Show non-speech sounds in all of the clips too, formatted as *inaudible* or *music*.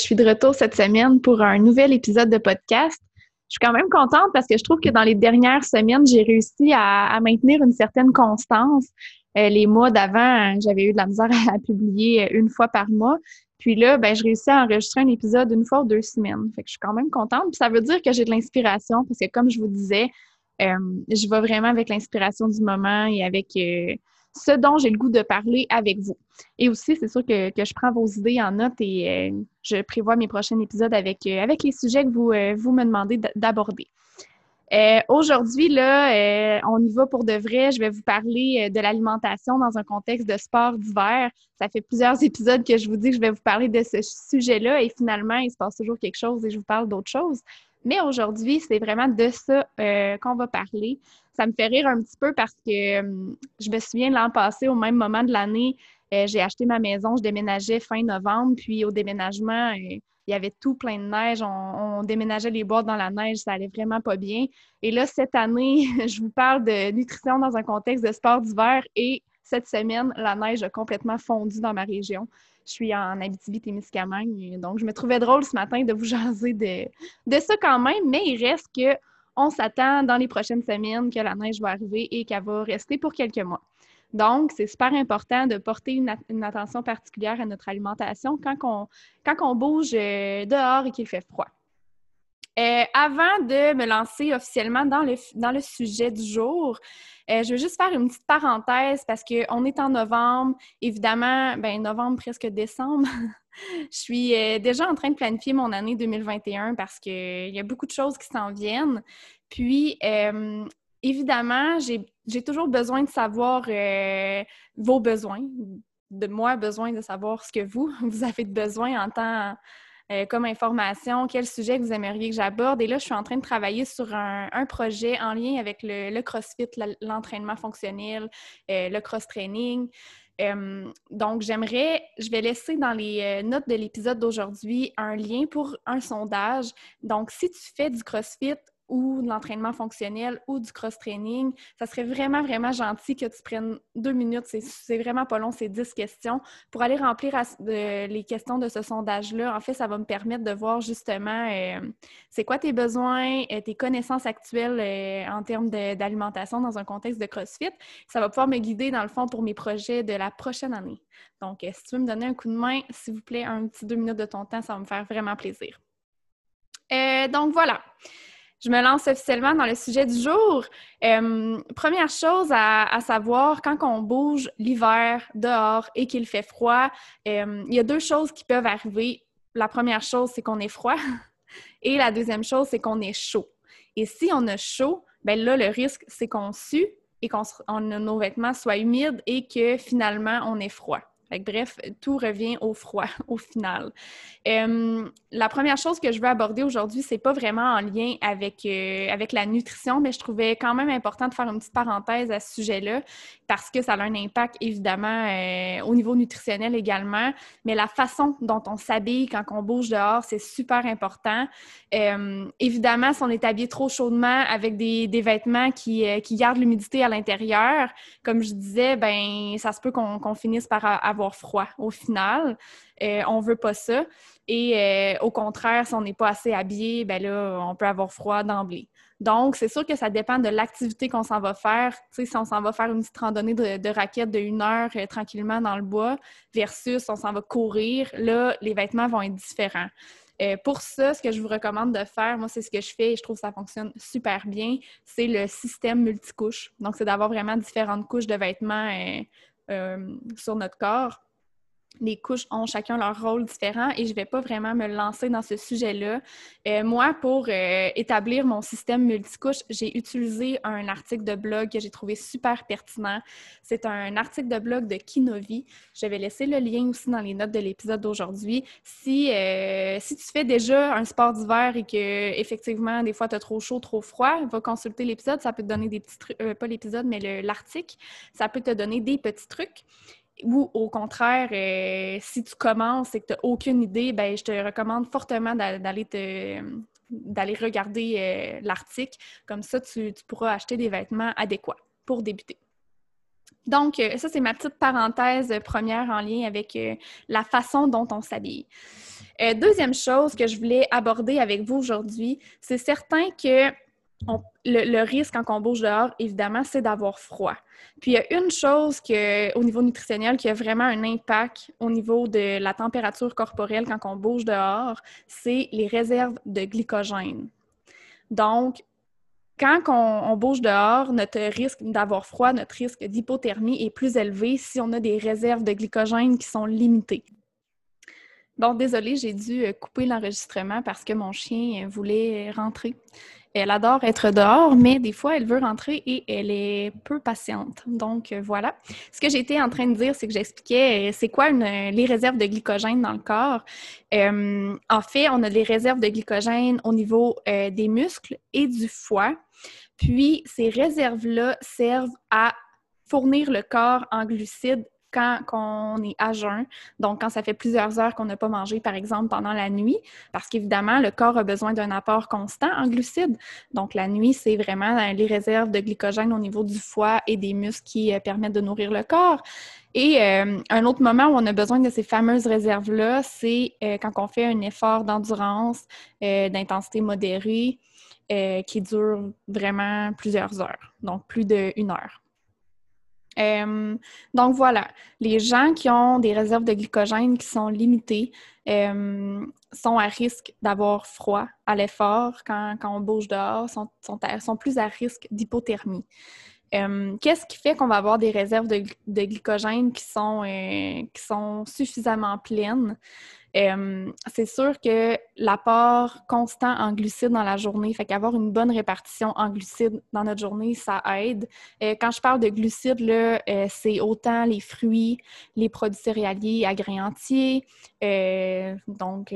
Je suis de retour cette semaine pour un nouvel épisode de podcast. Je suis quand même contente parce que je trouve que dans les dernières semaines, j'ai réussi à, maintenir une certaine constance. Euh, les mois d'avant, j'avais eu de la misère *laughs* à, publier une fois par mois. Puis là, ben, je réussis à enregistrer un épisode une fois ou deux semaines. Fait que je suis quand même contente. Puis ça veut dire que j'ai de l'inspiration parce que, comme je vous disais, euh, je vais vraiment avec l'inspiration du moment et avec ce dont j'ai le goût de parler avec vous. Et aussi, c'est sûr que, je prends vos idées en note et euh, je prévois mes prochains épisodes avec, euh, les sujets que vous, euh, vous me demandez d'aborder. Aujourd'hui, là, on y va pour de vrai. Je vais vous parler de l'alimentation dans un contexte de sport d'hiver. Ça fait plusieurs *laughs* épisodes que je vous dis que je vais vous parler de ce sujet-là et finalement, il se passe toujours quelque chose et je vous parle d'autre chose. Mais aujourd'hui, c'est vraiment de ça qu'on va parler ça me fait rire un petit peu parce que hum, je me souviens l'an passé, au même moment de l'année, euh, j'ai acheté ma maison, je déménageais fin novembre, puis au déménagement, euh, il y avait tout plein de neige, on, déménageait les boîtes dans la neige, ça allait vraiment pas bien. Et là, cette année, *laughs* je vous parle de nutrition dans un contexte de sport d'hiver et cette semaine, la neige a complètement fondu dans ma région. Je suis en Abitibi-Témiscamingue, donc je me trouvais drôle ce matin de vous *laughs* jaser de, de ça quand même, mais il reste que on s'attend dans les prochaines semaines que la neige va arriver et qu'elle va rester pour quelques mois. Donc, c'est super important de porter une, attention particulière à notre alimentation quand on, quand on bouge euh, dehors et qu'il fait froid. Euh, avant de me lancer officiellement dans le, dans le sujet du jour, euh, je veux juste faire une petite parenthèse parce qu'on est en novembre. Évidemment, ben novembre, presque décembre. *laughs* je suis euh, déjà en train de planifier mon année 2021 parce qu'il y a beaucoup de choses qui s'en viennent. Puis, évidemment, j'ai toujours besoin de savoir vos besoins. De moi, besoin de savoir ce que vous, *laughs* vous avez besoin en tant euh, comme information, quel sujet vous aimeriez que j'aborde. Et là, je suis en train de travailler sur un, projet en lien avec le, CrossFit, l'entraînement fonctionnel, euh, le cross-training. Euh, donc, j'aimerais, je vais laisser dans les notes de l'épisode d'aujourd'hui un lien pour un sondage. Donc, si tu fais du CrossFit ou de l'entraînement fonctionnel ou du cross-training, ça serait vraiment, vraiment gentil que tu prennes deux minutes, c'est vraiment pas long, c'est dix questions, pour aller remplir les questions de ce sondage-là. En fait, ça va me permettre de voir justement euh, c'est quoi tes besoins, euh, tes connaissances actuelles euh, en termes d'alimentation dans un contexte de CrossFit. Ça va pouvoir me guider, dans le fond, pour mes projets de la prochaine année. Donc, si tu veux me donner un coup de main, s'il vous plaît, un petit deux minutes de ton temps, ça va me faire vraiment plaisir. donc, voilà je me lance officiellement dans le sujet du jour. Euh, première chose à, savoir, quand on bouge l'hiver dehors et qu'il fait froid, euh, il y a deux choses qui peuvent arriver. La première chose, c'est qu'on est froid *laughs* et la deuxième chose, c'est qu'on est chaud. Et si on a chaud, ben là, le risque, c'est qu'on sue et qu'on nos vêtements soient humides et que finalement, on est froid bref, tout revient au froid *laughs* au final. Euh, la première chose que je veux aborder aujourd'hui, c'est pas vraiment en lien avec, euh, avec la nutrition, mais je trouvais quand même important de faire une petite parenthèse à ce sujet-là parce que ça a un impact évidemment euh, au niveau nutritionnel également, mais la façon dont on s'habille quand on bouge dehors, c'est super important. évidemment, si on est habillé trop chaudement avec des, des vêtements qui, qui gardent l'humidité à l'intérieur, comme je disais, ben ça se peut qu'on finisse par avoir froid au final. Euh, on veut pas ça. Et euh, au contraire, si on n'est pas assez habillé, ben là, on peut avoir froid d'emblée. Donc, c'est sûr que ça dépend de l'activité qu'on s'en va faire. Tu sais, si on s'en va faire une petite randonnée de, raquettes de une heure euh, tranquillement dans le bois versus on s'en va courir, là, les vêtements vont être différents. Euh, pour ça, ce que je vous recommande de faire, moi, c'est ce que je fais et je trouve que ça fonctionne super bien, c'est le système multicouche. Donc, c'est d'avoir vraiment différentes couches de vêtements sur notre corps les couches ont chacun leur rôle différent et je ne vais pas vraiment me lancer dans ce sujet-là. Euh, moi, pour euh, établir mon système multicouche, j'ai utilisé un article de blog que j'ai trouvé super pertinent. C'est un article de blog de Kinovi. Je vais laisser le lien aussi dans les notes de l'épisode d'aujourd'hui. Si, euh, si tu fais déjà un sport d'hiver et que effectivement des fois tu as trop chaud, trop froid, va consulter l'épisode. Ça peut te donner des petits trucs, pas l'épisode, mais l'article. Ça peut te donner des petits trucs. Ou au contraire, euh, si tu commences et que tu n'as aucune idée, ben, je te recommande fortement d'aller d'aller regarder euh, l'article. Comme ça, tu, pourras acheter des vêtements adéquats pour débuter. Donc, euh, ça, c'est ma petite parenthèse première en lien avec la façon dont on s'habille. deuxième chose que je voulais aborder avec vous aujourd'hui, c'est certain que le, risque quand on bouge dehors, évidemment, c'est d'avoir froid. Puis il y a une chose que, au niveau nutritionnel qui a vraiment un impact au niveau de la température corporelle quand on bouge dehors, c'est les réserves de glycogène. Donc, quand on, bouge dehors, notre risque d'avoir froid, notre risque d'hypothermie est plus élevé si on a des réserves de glycogène qui sont limitées. Bon, désolé, j'ai dû couper l'enregistrement parce que mon chien voulait rentrer. Elle adore être dehors, mais des fois, elle veut rentrer et elle est peu patiente. Donc, euh, voilà. Ce que j'étais en train de dire, c'est que j'expliquais euh, c'est quoi les réserves de glycogène dans le corps. Euh, en fait, on a des réserves de glycogène au niveau des muscles et du foie. Puis, ces réserves-là servent à fournir le corps en glucides quand on est à jeun, donc quand ça fait plusieurs heures qu'on n'a pas mangé, par exemple, pendant la nuit, parce qu'évidemment, le corps a besoin d'un apport constant en glucides. Donc, la nuit, c'est vraiment les réserves de glycogène au niveau du foie et des muscles qui euh, permettent de nourrir le corps. Et euh, un autre moment où on a besoin de ces fameuses réserves-là, c'est euh, quand on fait un effort d'endurance, d'intensité modérée, qui dure vraiment plusieurs heures, donc plus d'une heure. Euh, donc voilà, les gens qui ont des réserves de glycogène qui sont limitées euh, sont à risque d'avoir froid à l'effort quand, on bouge dehors, sont, sont, plus à risque d'hypothermie. Euh, qu'est-ce qui fait qu'on va avoir des réserves de, glycogène qui sont, qui sont suffisamment pleines? Euh, c'est sûr que l'apport constant en glucides dans la journée, fait qu'avoir une bonne répartition en glucides dans notre journée, ça aide. Euh, quand je parle de glucides, là, euh, c'est autant les fruits, les produits céréaliers à grains entiers, donc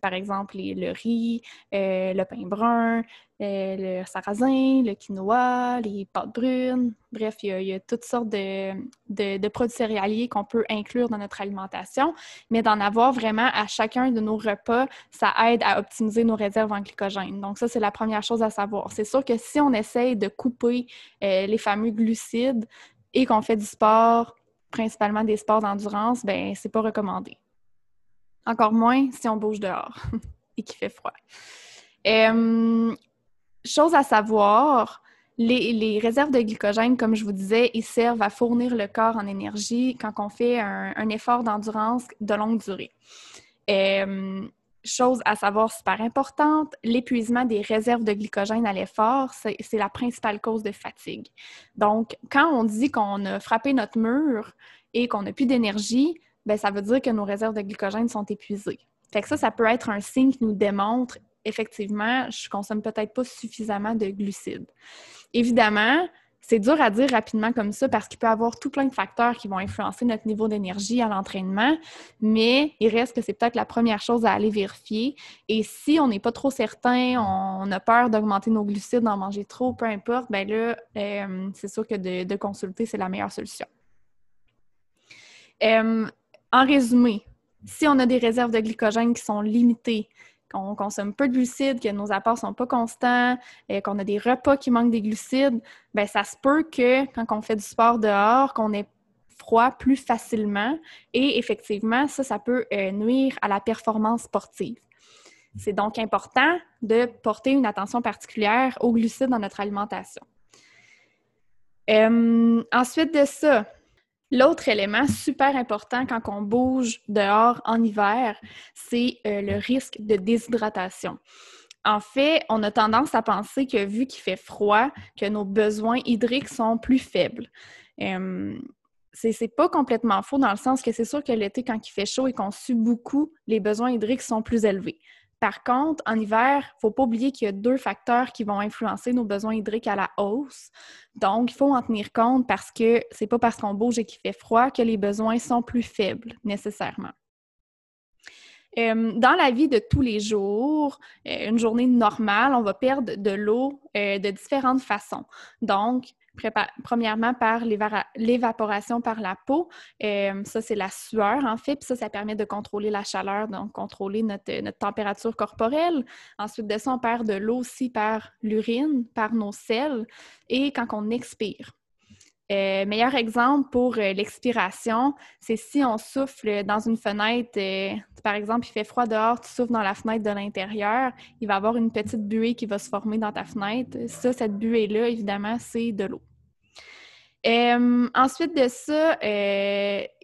par exemple le riz, le pain brun, le sarrasin, le quinoa, les pâtes brunes. Bref, il y a, toutes sortes de, produits céréaliers qu'on peut inclure dans notre alimentation, mais d'en avoir vraiment à chacun de nos repas, ça aide à optimiser nos réserves en glycogène. Donc ça, c'est la première chose à savoir. C'est sûr que si on essaye de couper euh, les fameux glucides et qu'on fait du sport, principalement des sports d'endurance, ben c'est pas recommandé. Encore moins si on bouge dehors *laughs* et qu'il fait froid. Euh, Chose à savoir, les, réserves de glycogène, comme je vous disais, ils servent à fournir le corps en énergie quand on fait un, effort d'endurance de longue durée. Euh, chose à savoir super importante, l'épuisement des réserves de glycogène à l'effort, c'est la principale cause de fatigue. Donc, quand on dit qu'on a frappé notre mur et qu'on n'a plus d'énergie, ben, ça veut dire que nos réserves de glycogène sont épuisées. Fait que ça, ça peut être un signe qui nous démontre effectivement, je consomme peut-être pas suffisamment de glucides. Évidemment, c'est dur à dire rapidement comme ça parce qu'il peut y avoir tout plein de facteurs qui vont influencer notre niveau d'énergie à l'entraînement, mais il reste que c'est peut-être la première chose à aller vérifier. Et si on n'est pas trop certain, on a peur d'augmenter nos glucides, d'en manger trop, peu importe, bien là, euh, c'est sûr que de, consulter, c'est la meilleure solution. Euh, en résumé, si on a des réserves de glycogène qui sont limitées, qu'on consomme peu de glucides, que nos apports sont pas constants, et qu'on a des repas qui manquent des glucides, ben ça se peut que quand on fait du sport dehors, qu'on ait froid plus facilement et effectivement, ça, ça peut euh, nuire à la performance sportive. C'est donc important de porter une attention particulière aux glucides dans notre alimentation. Euh, ensuite de ça, l'autre élément super important quand on bouge dehors en hiver, c'est euh, le risque de déshydratation. En fait, on a tendance à penser que vu qu'il fait froid, que nos besoins hydriques sont plus faibles. Euh, c'est pas complètement faux dans le sens que c'est sûr que l'été, quand il fait chaud et qu'on sue beaucoup, les besoins hydriques sont plus élevés. Par contre, en hiver, il ne faut pas oublier qu'il y a deux facteurs qui vont influencer nos besoins hydriques à la hausse. Donc, il faut en tenir compte parce que c'est pas parce qu'on bouge et qu'il fait froid que les besoins sont plus faibles nécessairement. Euh, dans la vie de tous les jours, euh, une journée normale, on va perdre de l'eau euh, de différentes façons. Donc, premièrement par l'évaporation par la peau. Ça, c'est la sueur, en fait. Puis ça, ça permet de contrôler la chaleur, donc contrôler notre, notre température corporelle. Ensuite de ça, on perd de l'eau aussi par l'urine, par nos selles et quand on expire. Euh, meilleur exemple pour euh, l'expiration, c'est si on souffle dans une fenêtre, euh, par exemple, il fait froid dehors, tu souffles dans la fenêtre de l'intérieur, il va y avoir une petite buée qui va se former dans ta fenêtre. Ça, cette buée-là, évidemment, c'est de l'eau. ensuite de ça,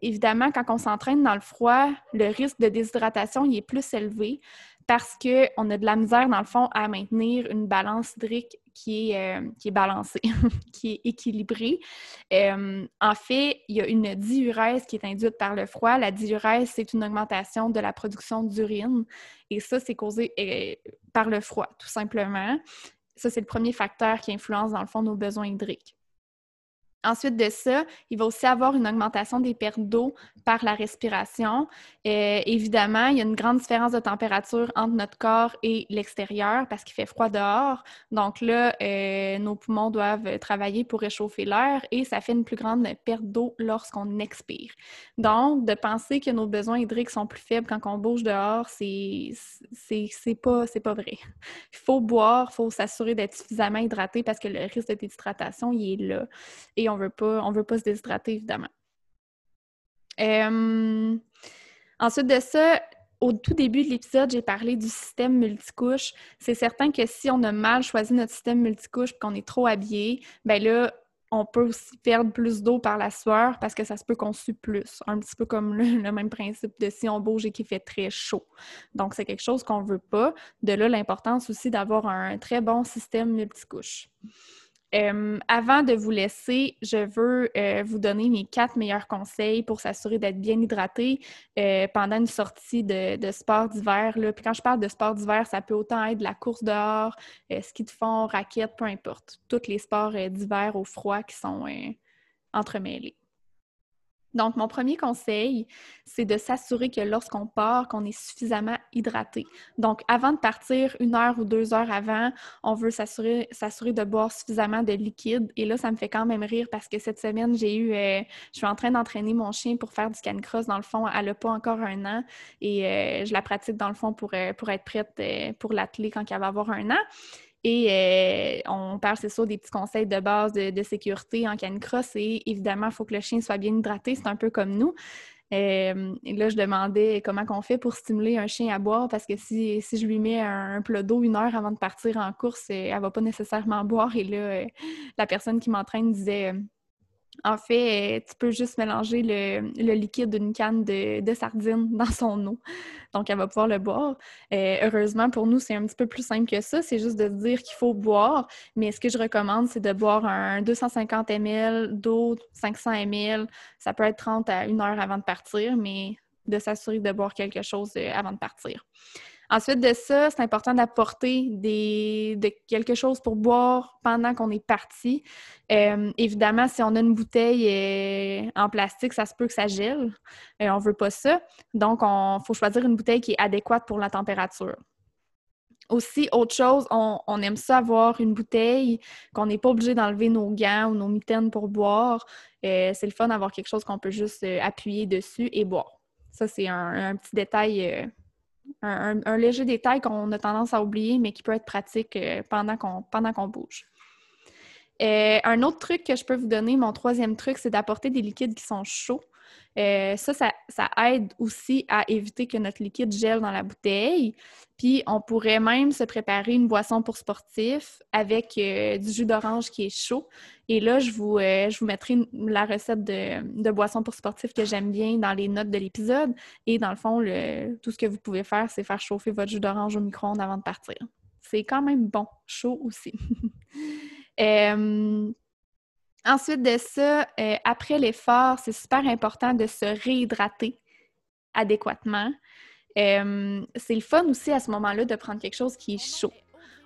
évidemment, quand on s'entraîne dans le froid, le risque de déshydratation il est plus élevé parce qu'on a de la misère, dans le fond, à maintenir une balance hydrique qui est, euh, qui est balancée, *laughs* qui est équilibrée. Euh, en fait, il y a une diurèse qui est induite par le froid. La diurèse, c'est une augmentation de la production d'urine et ça, c'est causé euh, par le froid, tout simplement. Ça, c'est le premier facteur qui influence, dans le fond, nos besoins hydriques. Ensuite de ça, il va aussi avoir une augmentation des pertes d'eau par la respiration. Euh, évidemment, il y a une grande différence de température entre notre corps et l'extérieur parce qu'il fait froid dehors. Donc là, euh, nos poumons doivent travailler pour réchauffer l'air et ça fait une plus grande perte d'eau lorsqu'on expire. Donc, de penser que nos besoins hydriques sont plus faibles quand on bouge dehors, c'est pas, pas vrai. Il faut boire, il faut s'assurer d'être suffisamment hydraté parce que le risque de déshydratation, il est là. Veut pas, on veut pas se déshydrater, évidemment. Euh, ensuite de ça, au tout début de l'épisode, j'ai parlé du système multicouche. C'est certain que si on a mal choisi notre système multicouche et qu'on est trop habillé, ben là, on peut aussi perdre plus d'eau par la sueur parce que ça se peut qu'on sue plus. Un petit peu comme le, le même principe de si on bouge et qu'il fait très chaud. Donc, c'est quelque chose qu'on ne veut pas. De là, l'importance aussi d'avoir un très bon système multicouche. Euh, avant de vous laisser, je veux euh, vous donner mes quatre meilleurs conseils pour s'assurer d'être bien hydraté euh, pendant une sortie de, sport d'hiver. Puis quand je parle de sport d'hiver, ça peut autant être la course dehors, ski de fond, raquette, peu importe. Tous les sports d'hiver au froid qui sont entremêlés. Donc, mon premier conseil, c'est de s'assurer que lorsqu'on part, qu'on est suffisamment hydraté. Donc, avant de partir, une heure ou deux heures avant, on veut s'assurer, de boire suffisamment de liquide. Et là, ça me fait quand même rire parce que cette semaine, j'ai eu, euh, je suis en train d'entraîner mon chien pour faire du canicross. Dans le fond, elle n'a pas encore un an et euh, je la pratique dans le fond pour, euh, pour être prête pour l'atteler quand elle va avoir un an. Et euh, on parle, c'est sûr, des petits conseils de base de, sécurité en canicross. Et évidemment, il faut que le chien soit bien hydraté. C'est un peu comme nous. Euh, et là, je demandais comment on fait pour stimuler un chien à boire parce que si, je lui mets un, plat d'eau une heure avant de partir en course, euh, elle ne va pas nécessairement boire. Et là, la personne qui m'entraîne disait en fait, euh, tu peux juste mélanger le, liquide d'une canne de, sardines *laughs* dans son eau. Donc, elle va pouvoir le boire. Euh, heureusement, pour nous, c'est un petit peu plus simple que ça. C'est juste de dire qu'il faut boire. Mais ce que je recommande, c'est de boire un 250 ml d'eau, 500 ml. Ça peut être 30 à 1 heure avant de partir, mais de s'assurer de boire quelque chose euh, avant de partir. Ensuite de ça, c'est important d'apporter quelque chose pour boire pendant qu'on est parti. Euh, évidemment, si on a une bouteille euh, en plastique, ça se peut que ça gèle. On ne veut pas ça. Donc, il faut choisir une bouteille qui est adéquate pour la température. Aussi, autre chose, on, aime ça avoir une bouteille qu'on n'est pas obligé d'enlever nos gants ou nos mitaines pour boire. c'est le fun d'avoir quelque chose qu'on peut juste appuyer dessus et boire. Ça, c'est un, petit détail un, léger détail qu'on a tendance à oublier, mais qui peut être pratique euh, pendant qu'on bouge. Euh, un autre truc que je peux vous donner, mon troisième truc, c'est d'apporter des liquides qui sont chauds Euh, ça, ça, aide aussi à éviter que notre liquide gèle dans la bouteille. Puis, on pourrait même se préparer une boisson pour sportif avec euh, du jus d'orange qui est chaud. Et là, je vous, euh, je vous mettrai la recette de, boisson pour sportif que j'aime bien dans les notes de l'épisode. Et dans le fond, tout ce que vous pouvez faire, c'est faire chauffer votre jus d'orange au micro-ondes avant de partir. C'est quand même bon, chaud aussi. *laughs* Ensuite de ça, euh, après l'effort, c'est super important de se réhydrater adéquatement. Euh, c'est le fun aussi à ce moment-là de prendre quelque chose qui est chaud.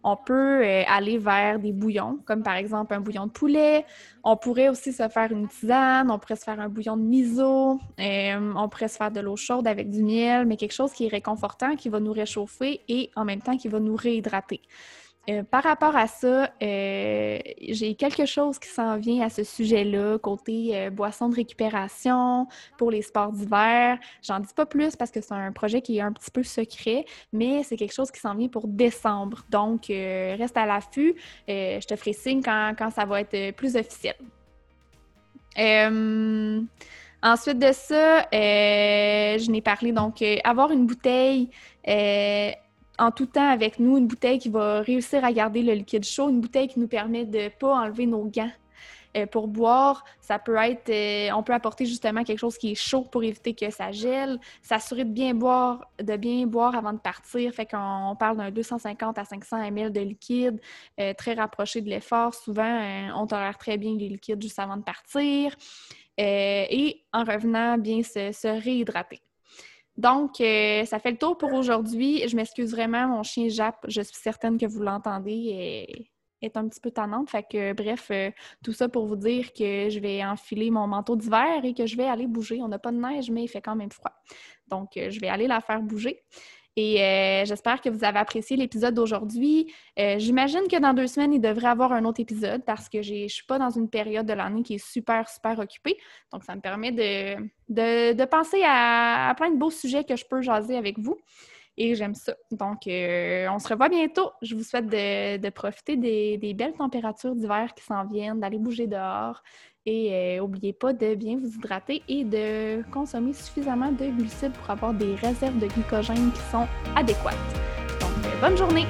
On peut euh, aller vers des bouillons, comme par exemple un bouillon de poulet. On pourrait aussi se faire une tisane, on pourrait se faire un bouillon de miso, on pourrait se faire de l'eau chaude avec du miel, mais quelque chose qui est réconfortant, qui va nous réchauffer et en même temps qui va nous réhydrater. Euh, par rapport à ça, euh, j'ai quelque chose qui s'en vient à ce sujet-là, côté euh, boisson de récupération pour les sports d'hiver. J'en dis pas plus parce que c'est un projet qui est un petit peu secret, mais c'est quelque chose qui s'en vient pour décembre. Donc, reste à l'affût. je te ferai signe quand, quand, ça va être plus officiel. ensuite de ça, je n'ai parlé donc avoir une bouteille en tout temps avec nous, une bouteille qui va réussir à garder le liquide chaud, une bouteille qui nous permet de ne pas enlever nos gants. Euh, pour boire, ça peut être, euh, on peut apporter justement quelque chose qui est chaud pour éviter que ça gèle, s'assurer de bien boire, de bien boire avant de partir. Fait qu'on parle d'un 250 à 500 ml de liquide, euh, très rapproché de l'effort. Souvent, on tolère très bien les liquides juste avant de partir. et en revenant, bien se réhydrater. Donc, euh, ça fait le tour pour aujourd'hui. Je m'excuse vraiment, mon chien jappe. Je suis certaine que vous l'entendez. Et est un petit peu tannante. Fait que, bref, euh, tout ça pour vous dire que je vais enfiler mon manteau d'hiver et que je vais aller bouger. On n'a pas de neige, mais il fait quand même froid. Donc, euh, je vais aller la faire bouger. Et euh, j'espère que vous avez apprécié l'épisode d'aujourd'hui. Euh, j'imagine que dans deux semaines, il devrait y avoir un autre épisode parce que je ne suis pas dans une période de l'année qui est super, super occupée. Donc, ça me permet de, penser à, plein de beaux sujets que je peux jaser avec vous. Et j'aime ça. Donc, euh, on se revoit bientôt. Je vous souhaite de, profiter des, belles températures d'hiver qui s'en viennent, d'aller bouger dehors, et n'oubliez euh, pas de bien vous hydrater et de consommer suffisamment de glucides pour avoir des réserves de glycogène qui sont adéquates. Donc, euh, bonne journée!